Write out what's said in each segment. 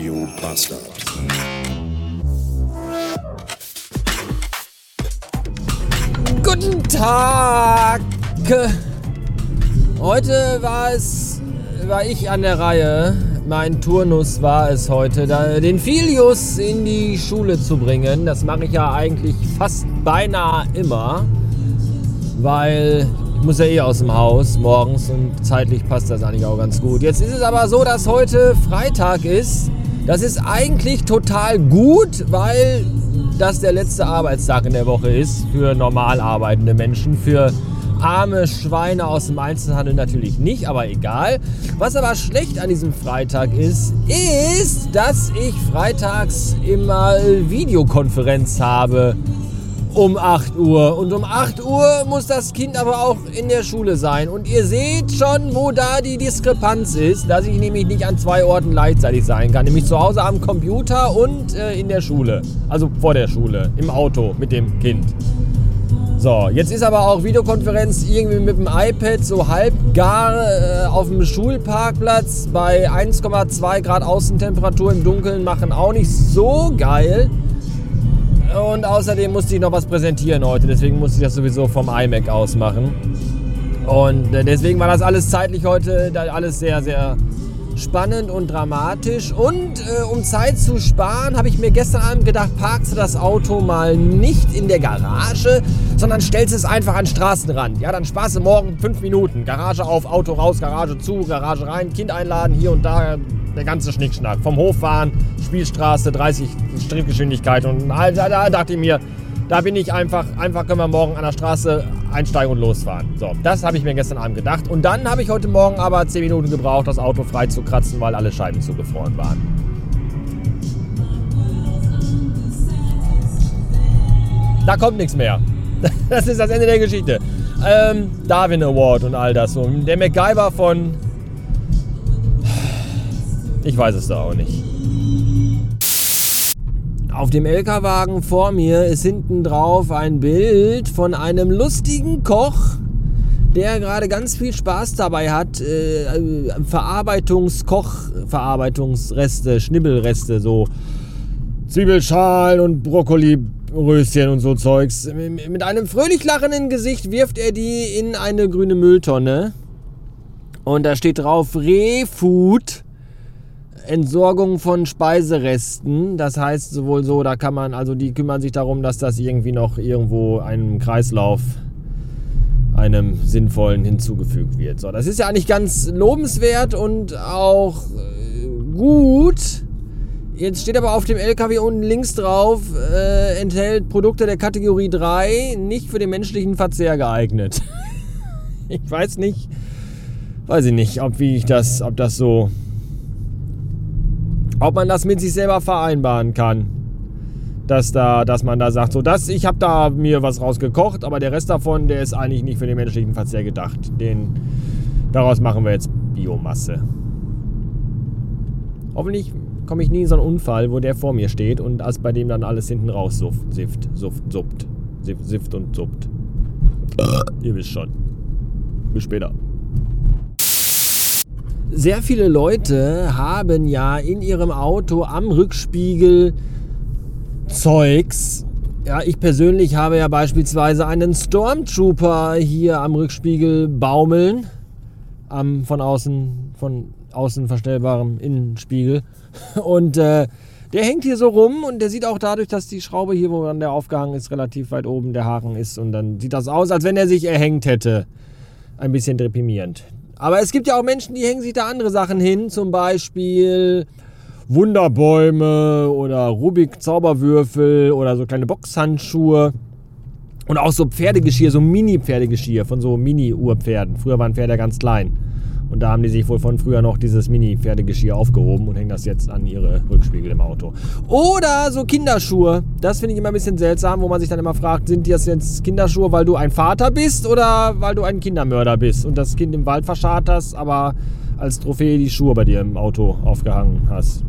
Radio Bastard. Guten Tag! Heute war es, war ich an der Reihe. Mein Turnus war es heute, den Filius in die Schule zu bringen. Das mache ich ja eigentlich fast beinahe immer, weil ich muss ja eh aus dem Haus morgens und zeitlich passt das eigentlich auch ganz gut. Jetzt ist es aber so, dass heute Freitag ist. Das ist eigentlich total gut, weil das der letzte Arbeitstag in der Woche ist für normal arbeitende Menschen, für arme Schweine aus dem Einzelhandel natürlich nicht, aber egal. Was aber schlecht an diesem Freitag ist, ist, dass ich freitags immer Videokonferenz habe um 8 Uhr. Und um 8 Uhr muss das Kind aber auch in der Schule sein. Und ihr seht schon, wo da die Diskrepanz ist, dass ich nämlich nicht an zwei Orten gleichzeitig sein kann. Nämlich zu Hause am Computer und äh, in der Schule. Also vor der Schule, im Auto mit dem Kind. So, jetzt ist aber auch Videokonferenz irgendwie mit dem iPad so halb gar äh, auf dem Schulparkplatz bei 1,2 Grad Außentemperatur im Dunkeln machen auch nicht so geil. Und außerdem musste ich noch was präsentieren heute, deswegen musste ich das sowieso vom iMac aus machen. Und äh, deswegen war das alles zeitlich heute alles sehr, sehr spannend und dramatisch. Und äh, um Zeit zu sparen, habe ich mir gestern Abend gedacht, parkst du das Auto mal nicht in der Garage, sondern stellst es einfach an den Straßenrand. Ja, dann sparst du morgen fünf Minuten. Garage auf, Auto raus, Garage zu, Garage rein, Kind einladen, hier und da der ganze Schnickschnack. Vom Hof fahren, Spielstraße, 30 Schrittgeschwindigkeit. Und da, da dachte ich mir, da bin ich einfach, einfach können wir morgen an der Straße einsteigen und losfahren. So, das habe ich mir gestern Abend gedacht. Und dann habe ich heute Morgen aber 10 Minuten gebraucht, das Auto frei zu kratzen, weil alle Scheiben zugefroren waren. Da kommt nichts mehr. Das ist das Ende der Geschichte. Ähm, Darwin Award und all das. Der MacGyver von ich weiß es da auch nicht. Auf dem LKW-Wagen vor mir ist hinten drauf ein Bild von einem lustigen Koch, der gerade ganz viel Spaß dabei hat, äh, Verarbeitungskoch, Verarbeitungsreste, Schnibbelreste, so Zwiebelschalen und Brokkoliröschen und so Zeugs. Mit einem fröhlich lachenden Gesicht wirft er die in eine grüne Mülltonne. Und da steht drauf Refood. Entsorgung von Speiseresten. Das heißt sowohl so, da kann man, also die kümmern sich darum, dass das irgendwie noch irgendwo einem Kreislauf, einem sinnvollen hinzugefügt wird. So, das ist ja eigentlich ganz lobenswert und auch äh, gut. Jetzt steht aber auf dem LKW unten links drauf, äh, enthält Produkte der Kategorie 3, nicht für den menschlichen Verzehr geeignet. ich weiß nicht, weiß ich nicht, ob wie ich das, ob das so ob man das mit sich selber vereinbaren kann. Dass, da, dass man da sagt, so das, ich habe da mir was rausgekocht, aber der Rest davon, der ist eigentlich nicht für den menschlichen Verzehr gedacht. Den, daraus machen wir jetzt Biomasse. Hoffentlich komme ich nie in so einen Unfall, wo der vor mir steht und als bei dem dann alles hinten raus suft, sift, suft, suppt. Sift, sift und suppt. Ihr wisst schon. Bis später sehr viele Leute haben ja in ihrem Auto am Rückspiegel Zeugs. Ja, ich persönlich habe ja beispielsweise einen Stormtrooper hier am Rückspiegel baumeln. Am von außen, von außen verstellbarem Innenspiegel. Und äh, der hängt hier so rum und der sieht auch dadurch, dass die Schraube hier, wo dann der aufgehangen ist, relativ weit oben der Haken ist. Und dann sieht das aus, als wenn er sich erhängt hätte. Ein bisschen deprimierend. Aber es gibt ja auch Menschen, die hängen sich da andere Sachen hin, zum Beispiel Wunderbäume oder Rubik-Zauberwürfel oder so kleine Boxhandschuhe. Und auch so Pferdegeschirr, so Mini-Pferdegeschirr von so Mini-Urpferden. Früher waren Pferde ganz klein. Und da haben die sich wohl von früher noch dieses Mini-Pferdegeschirr aufgehoben und hängen das jetzt an ihre Rückspiegel im Auto. Oder so Kinderschuhe. Das finde ich immer ein bisschen seltsam, wo man sich dann immer fragt, sind das jetzt Kinderschuhe, weil du ein Vater bist oder weil du ein Kindermörder bist und das Kind im Wald verscharrt hast, aber als Trophäe die Schuhe bei dir im Auto aufgehangen hast.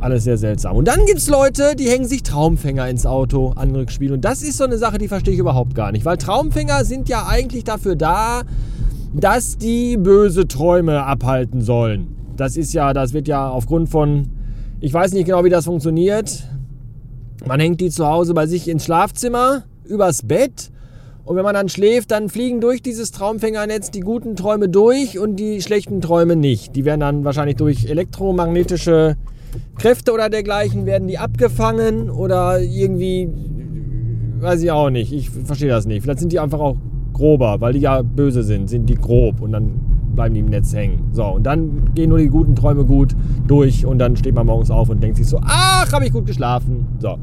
Alles sehr seltsam. Und dann gibt es Leute, die hängen sich Traumfänger ins Auto an Rückspiel. Und das ist so eine Sache, die verstehe ich überhaupt gar nicht. Weil Traumfänger sind ja eigentlich dafür da, dass die böse Träume abhalten sollen. Das ist ja, das wird ja aufgrund von Ich weiß nicht genau, wie das funktioniert. Man hängt die zu Hause bei sich ins Schlafzimmer, übers Bett. Und wenn man dann schläft, dann fliegen durch dieses Traumfängernetz die guten Träume durch und die schlechten Träume nicht. Die werden dann wahrscheinlich durch elektromagnetische Kräfte oder dergleichen werden die abgefangen oder irgendwie, weiß ich auch nicht. Ich verstehe das nicht. Vielleicht sind die einfach auch grober, weil die ja böse sind, sind die grob und dann bleiben die im Netz hängen. So, und dann gehen nur die guten Träume gut durch und dann steht man morgens auf und denkt sich so, ach, habe ich gut geschlafen. So.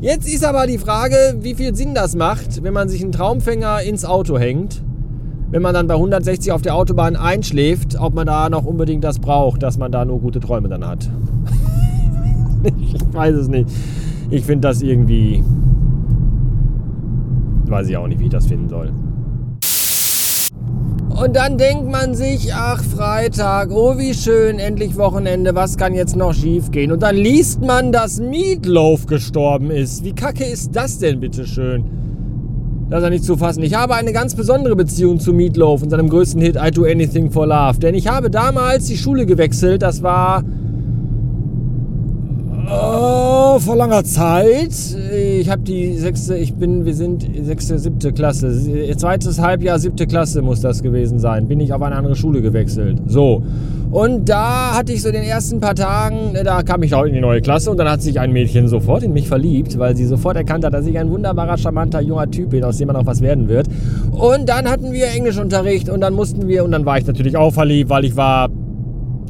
Jetzt ist aber die Frage, wie viel Sinn das macht, wenn man sich einen Traumfänger ins Auto hängt, wenn man dann bei 160 auf der Autobahn einschläft, ob man da noch unbedingt das braucht, dass man da nur gute Träume dann hat. ich weiß es nicht. Ich finde das irgendwie. Weiß ich auch nicht, wie ich das finden soll. Und dann denkt man sich, ach Freitag, oh wie schön, endlich Wochenende, was kann jetzt noch schief gehen? Und dann liest man, dass Meatloaf gestorben ist. Wie kacke ist das denn, bitteschön? Das ist nicht zu fassen. Ich habe eine ganz besondere Beziehung zu Meatloaf und seinem größten Hit I Do Anything for Love. Denn ich habe damals die Schule gewechselt, das war Oh, vor langer Zeit. Ich habe die sechste, ich bin, wir sind sechste, siebte Klasse. Zweites Halbjahr, siebte Klasse muss das gewesen sein. Bin ich auf eine andere Schule gewechselt. So. Und da hatte ich so den ersten paar Tagen, da kam ich auch in die neue Klasse und dann hat sich ein Mädchen sofort in mich verliebt, weil sie sofort erkannt hat, dass ich ein wunderbarer, charmanter, junger Typ bin, aus dem man auch was werden wird. Und dann hatten wir Englischunterricht und dann mussten wir, und dann war ich natürlich auch verliebt, weil ich war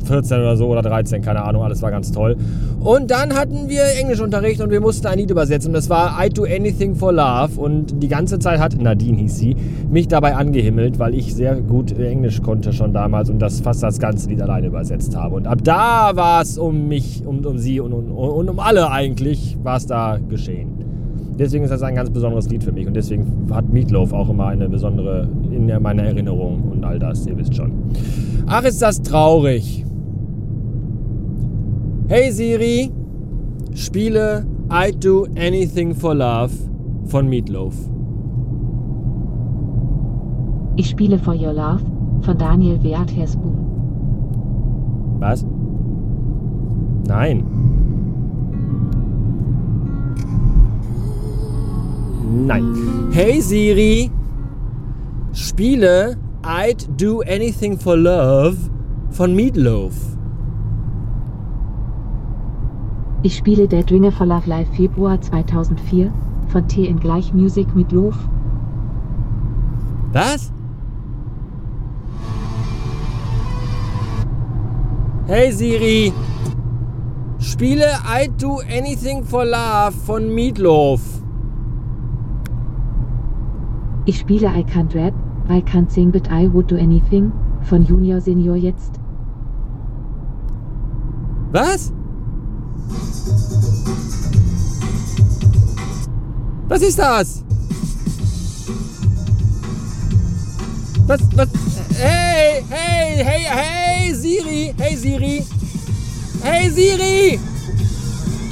14 oder so oder 13, keine Ahnung, alles war ganz toll. Und dann hatten wir Englischunterricht und wir mussten ein Lied übersetzen und das war I Do Anything for Love und die ganze Zeit hat, Nadine hieß sie, mich dabei angehimmelt, weil ich sehr gut Englisch konnte schon damals und das fast das ganze Lied alleine übersetzt habe. Und ab da war es um mich, um, um sie und, und, und um alle eigentlich, war es da geschehen. Deswegen ist das ein ganz besonderes Lied für mich und deswegen hat Meatloaf auch immer eine besondere in meiner Erinnerung und all das, ihr wisst schon. Ach, ist das traurig. Hey Siri, spiele I'd Do Anything for Love von Meatloaf. Ich spiele For Your Love von Daniel Beat Hesbu. Was? Nein. Nein. Hey Siri, spiele I'd Do Anything for Love von Meatloaf. Ich spiele Dead Ringer for Love Live Februar 2004 von T in Gleich Music mit Loof. Was? Hey Siri, spiele I Do Anything for Love von Meatloaf. Ich spiele I Can't Rap, I Can't Sing But I Would Do Anything von Junior Senior jetzt. Was? Was ist das? Was, was? Hey, hey, hey, hey, Siri! Hey, Siri! Hey, Siri!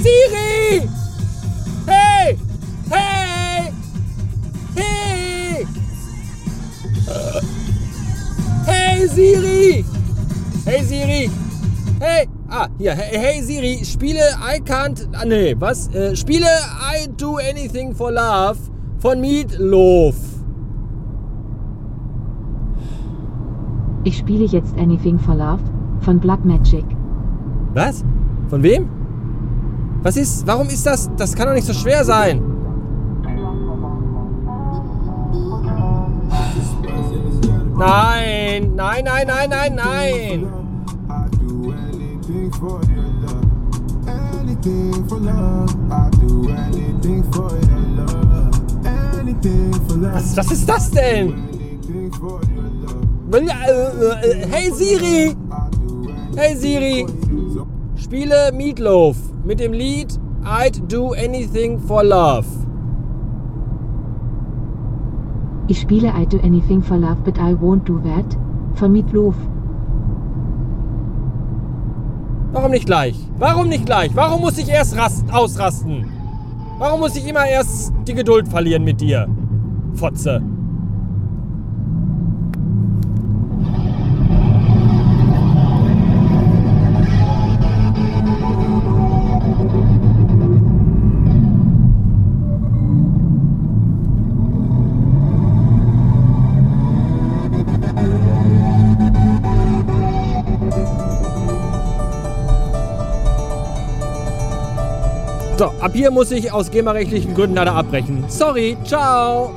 Siri! Hey! Hey! Hey! Hey, Siri! Hey, Siri! Hey! Ah, hier. Hey, hey Siri, spiele I Can't. Ah, nee, was? Äh, spiele I Do Anything for Love von Meatloaf. Ich spiele jetzt Anything for Love von Black Magic. Was? Von wem? Was ist. Warum ist das. Das kann doch nicht so schwer sein. Nein, nein, nein, nein, nein, nein. For your love. Anything for love. I do anything for your love. Anything for love. Was, was ist das denn? Hey Siri! Hey Siri! Spiele Meatloaf mit dem Lied I'd Do Anything for Love. Ich spiele I'd Do Anything for Love, but I won't do that von Meatloaf. Warum nicht gleich? Warum nicht gleich? Warum muss ich erst rast, ausrasten? Warum muss ich immer erst die Geduld verlieren mit dir? Fotze. So, ab hier muss ich aus GEMA-rechtlichen Gründen leider abbrechen. Sorry, ciao!